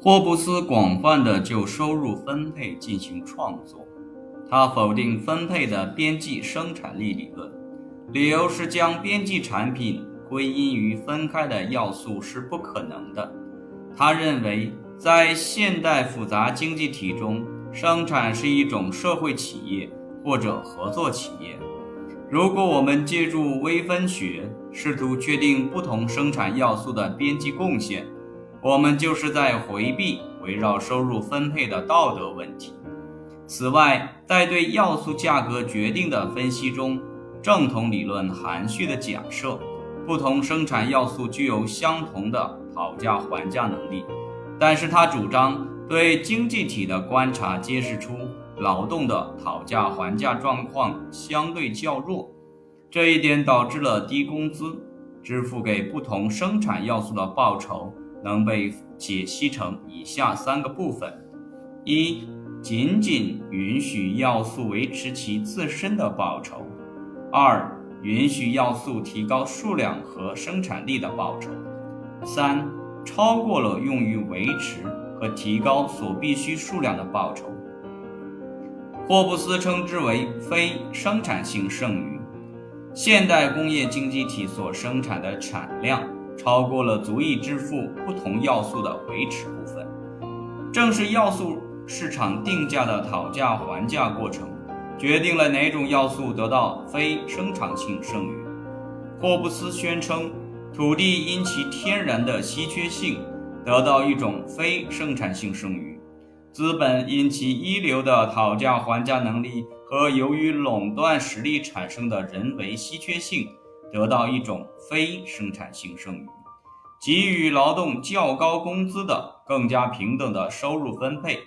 霍布斯广泛的就收入分配进行创作，他否定分配的边际生产力理论，理由是将边际产品归因于分开的要素是不可能的。他认为，在现代复杂经济体中，生产是一种社会企业或者合作企业。如果我们借助微分学试图确定不同生产要素的边际贡献，我们就是在回避围绕收入分配的道德问题。此外，在对要素价格决定的分析中，正统理论含蓄地假设，不同生产要素具有相同的讨价还价能力，但是他主张对经济体的观察揭示出。劳动的讨价还价状况相对较弱，这一点导致了低工资支付给不同生产要素的报酬能被解析成以下三个部分：一、仅仅允许要素维持其自身的报酬；二、允许要素提高数量和生产力的报酬；三、超过了用于维持和提高所必需数量的报酬。霍布斯称之为非生产性剩余。现代工业经济体所生产的产量超过了足以支付不同要素的维持部分。正是要素市场定价的讨价还价过程，决定了哪种要素得到非生产性剩余。霍布斯宣称，土地因其天然的稀缺性得到一种非生产性剩余。资本因其一流的讨价还价能力和由于垄断实力产生的人为稀缺性，得到一种非生产性剩余。给予劳动较高工资的更加平等的收入分配，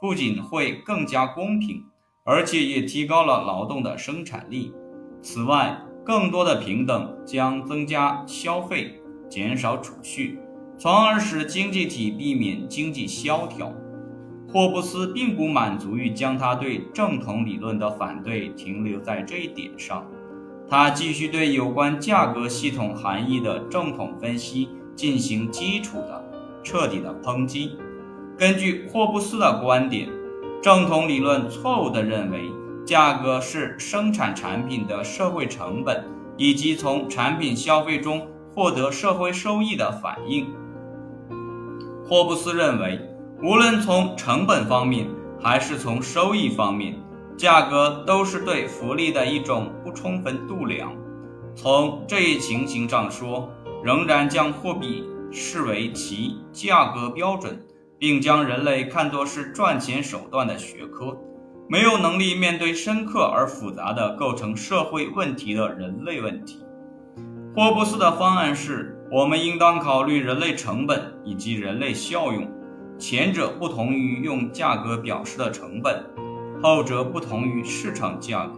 不仅会更加公平，而且也提高了劳动的生产力。此外，更多的平等将增加消费，减少储蓄，从而使经济体避免经济萧条。霍布斯并不满足于将他对正统理论的反对停留在这一点上，他继续对有关价格系统含义的正统分析进行基础的、彻底的抨击。根据霍布斯的观点，正统理论错误地认为价格是生产产品的社会成本以及从产品消费中获得社会收益的反应。霍布斯认为。无论从成本方面还是从收益方面，价格都是对福利的一种不充分度量。从这一情形上说，仍然将货币视为其价格标准，并将人类看作是赚钱手段的学科，没有能力面对深刻而复杂的构成社会问题的人类问题。霍布斯的方案是：我们应当考虑人类成本以及人类效用。前者不同于用价格表示的成本，后者不同于市场价格。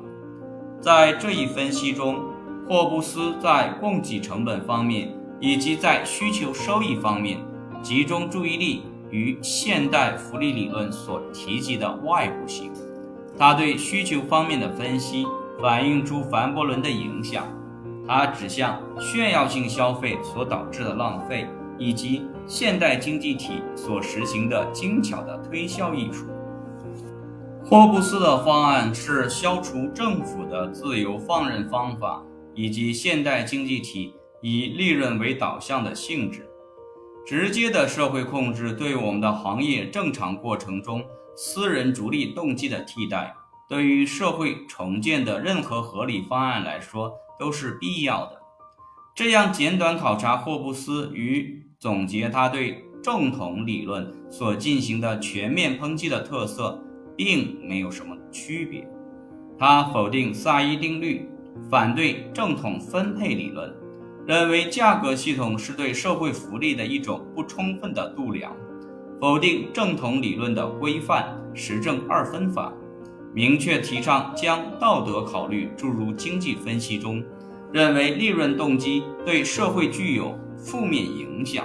在这一分析中，霍布斯在供给成本方面以及在需求收益方面集中注意力于现代福利理论所提及的外部性。他对需求方面的分析反映出凡伯伦的影响，他指向炫耀性消费所导致的浪费。以及现代经济体所实行的精巧的推销艺术。霍布斯的方案是消除政府的自由放任方法，以及现代经济体以利润为导向的性质。直接的社会控制对我们的行业正常过程中私人逐利动机的替代，对于社会重建的任何合理方案来说都是必要的。这样简短考察霍布斯与。总结他对正统理论所进行的全面抨击的特色，并没有什么区别。他否定萨伊定律，反对正统分配理论，认为价格系统是对社会福利的一种不充分的度量，否定正统理论的规范实证二分法，明确提倡将道德考虑注入经济分析中，认为利润动机对社会具有。负面影响，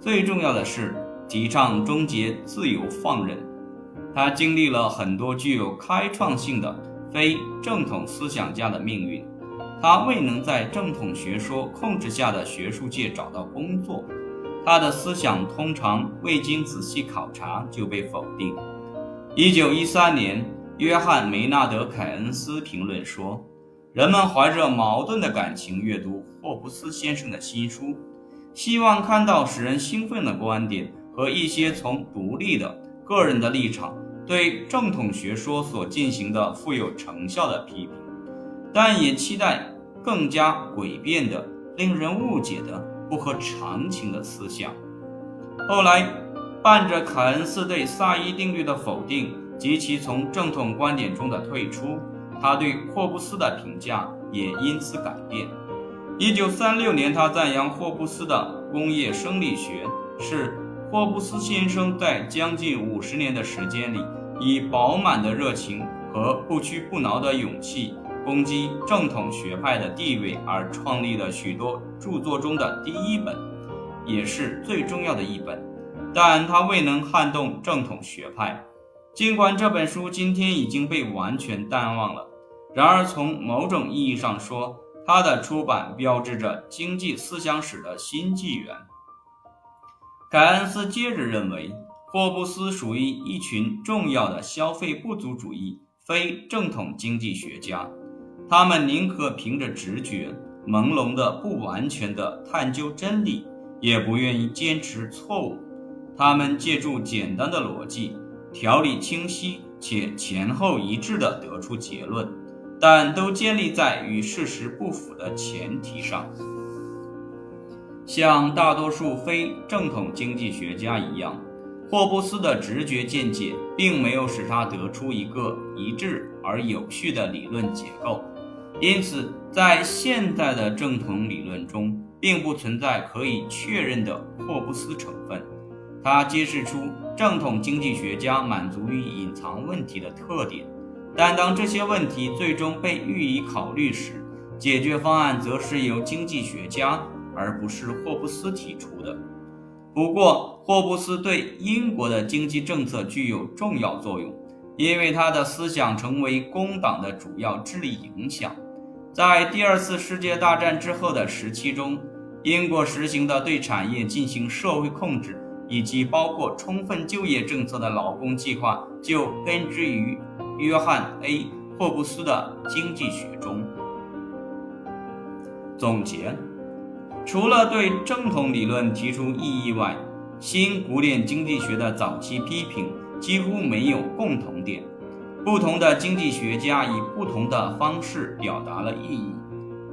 最重要的是提倡终结自由放任。他经历了很多具有开创性的非正统思想家的命运，他未能在正统学说控制下的学术界找到工作，他的思想通常未经仔细考察就被否定。一九一三年，约翰·梅纳德·凯恩斯评论说：“人们怀着矛盾的感情阅读霍布斯先生的新书，希望看到使人兴奋的观点和一些从独立的个人的立场对正统学说所进行的富有成效的批评，但也期待更加诡辩的、令人误解的、不合常情的思想。”后来，伴着凯恩斯对萨伊定律的否定及其从正统观点中的退出。他对霍布斯的评价也因此改变。一九三六年，他赞扬霍布斯的工业生理学是霍布斯先生在将近五十年的时间里，以饱满的热情和不屈不挠的勇气攻击正统学派的地位而创立了许多著作中的第一本，也是最重要的一本。但他未能撼动正统学派。尽管这本书今天已经被完全淡忘了，然而从某种意义上说，它的出版标志着经济思想史的新纪元。凯恩斯接着认为，霍布斯属于一群重要的消费不足主义非正统经济学家，他们宁可凭着直觉、朦胧的、不完全的探究真理，也不愿意坚持错误。他们借助简单的逻辑。条理清晰且前后一致地得出结论，但都建立在与事实不符的前提上。像大多数非正统经济学家一样，霍布斯的直觉见解并没有使他得出一个一致而有序的理论结构，因此在现代的正统理论中，并不存在可以确认的霍布斯成分。它揭示出正统经济学家满足于隐藏问题的特点，但当这些问题最终被予以考虑时，解决方案则是由经济学家而不是霍布斯提出的。不过，霍布斯对英国的经济政策具有重要作用，因为他的思想成为工党的主要智力影响。在第二次世界大战之后的时期中，英国实行的对产业进行社会控制。以及包括充分就业政策的劳工计划，就根植于约翰 ·A· 霍布斯的经济学中。总结：除了对正统理论提出异议外，新古典经济学的早期批评几乎没有共同点。不同的经济学家以不同的方式表达了异议，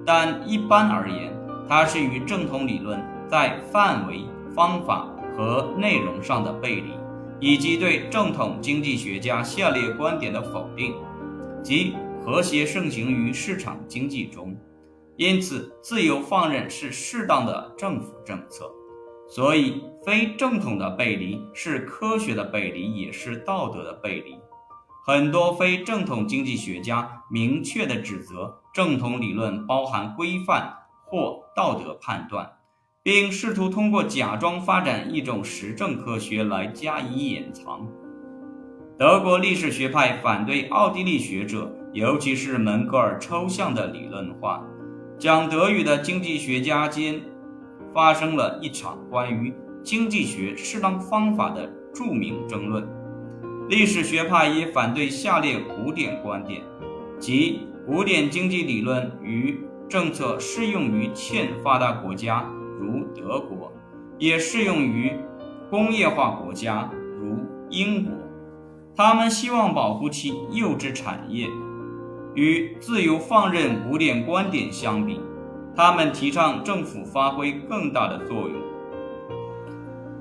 但一般而言，它是与正统理论在范围、方法。和内容上的背离，以及对正统经济学家下列观点的否定，即和谐盛行于市场经济中，因此自由放任是适当的政府政策。所以，非正统的背离是科学的背离，也是道德的背离。很多非正统经济学家明确地指责正统理论包含规范或道德判断。并试图通过假装发展一种实证科学来加以掩藏。德国历史学派反对奥地利学者，尤其是门格尔抽象的理论化。讲德语的经济学家间发生了一场关于经济学适当方法的著名争论。历史学派也反对下列古典观点，即古典经济理论与政策适用于欠发达国家。如德国，也适用于工业化国家，如英国。他们希望保护其幼稚产业。与自由放任古典观点相比，他们提倡政府发挥更大的作用。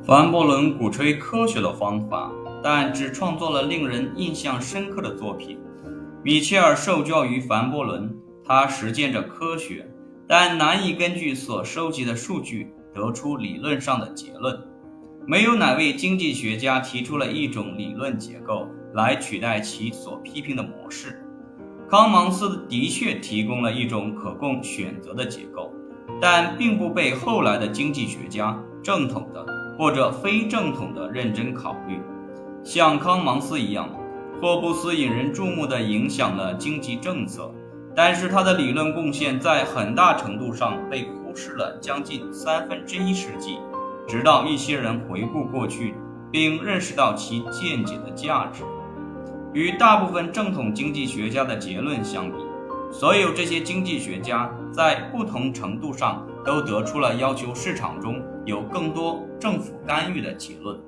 凡伯伦鼓吹科学的方法，但只创作了令人印象深刻的作品。米切尔受教于凡伯伦，他实践着科学。但难以根据所收集的数据得出理论上的结论。没有哪位经济学家提出了一种理论结构来取代其所批评的模式。康芒斯的确提供了一种可供选择的结构，但并不被后来的经济学家正统的或者非正统的认真考虑。像康芒斯一样，霍布斯引人注目地影响了经济政策。但是他的理论贡献在很大程度上被忽视了将近三分之一世纪，直到一些人回顾过去，并认识到其见解的价值。与大部分正统经济学家的结论相比，所有这些经济学家在不同程度上都得出了要求市场中有更多政府干预的结论。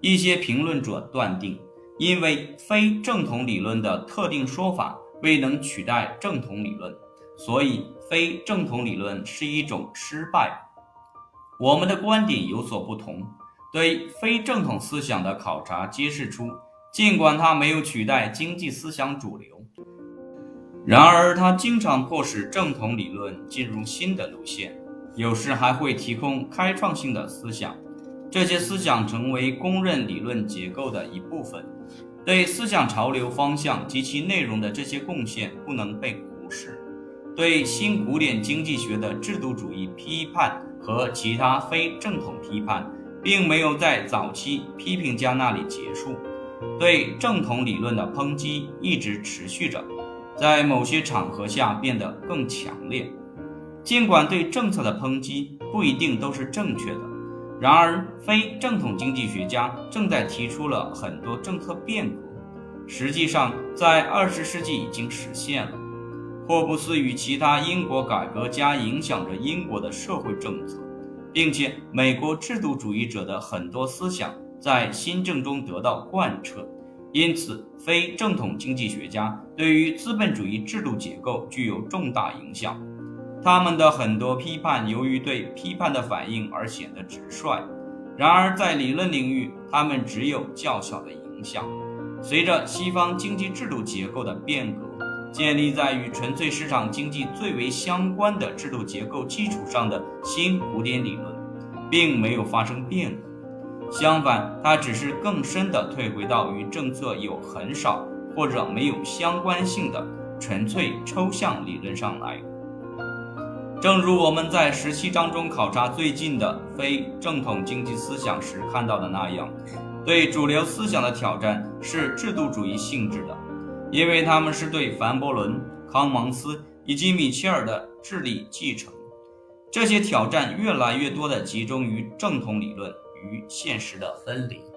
一些评论者断定，因为非正统理论的特定说法未能取代正统理论，所以非正统理论是一种失败。我们的观点有所不同。对非正统思想的考察揭示出，尽管它没有取代经济思想主流，然而它经常迫使正统理论进入新的路线，有时还会提供开创性的思想。这些思想成为公认理论结构的一部分。对思想潮流方向及其内容的这些贡献不能被忽视。对新古典经济学的制度主义批判和其他非正统批判，并没有在早期批评家那里结束。对正统理论的抨击一直持续着，在某些场合下变得更强烈。尽管对政策的抨击不一定都是正确的。然而，非正统经济学家正在提出了很多政策变革，实际上在二十世纪已经实现了。霍布斯与其他英国改革家影响着英国的社会政策，并且美国制度主义者的很多思想在新政中得到贯彻。因此，非正统经济学家对于资本主义制度结构具有重大影响。他们的很多批判由于对批判的反应而显得直率，然而在理论领域，他们只有较小的影响。随着西方经济制度结构的变革，建立在与纯粹市场经济最为相关的制度结构基础上的新古典理论，并没有发生变革，相反，它只是更深地退回到与政策有很少或者没有相关性的纯粹抽象理论上来。正如我们在十七章中考察最近的非正统经济思想时看到的那样，对主流思想的挑战是制度主义性质的，因为他们是对凡伯伦、康芒斯以及米切尔的智力继承。这些挑战越来越多地集中于正统理论与现实的分离。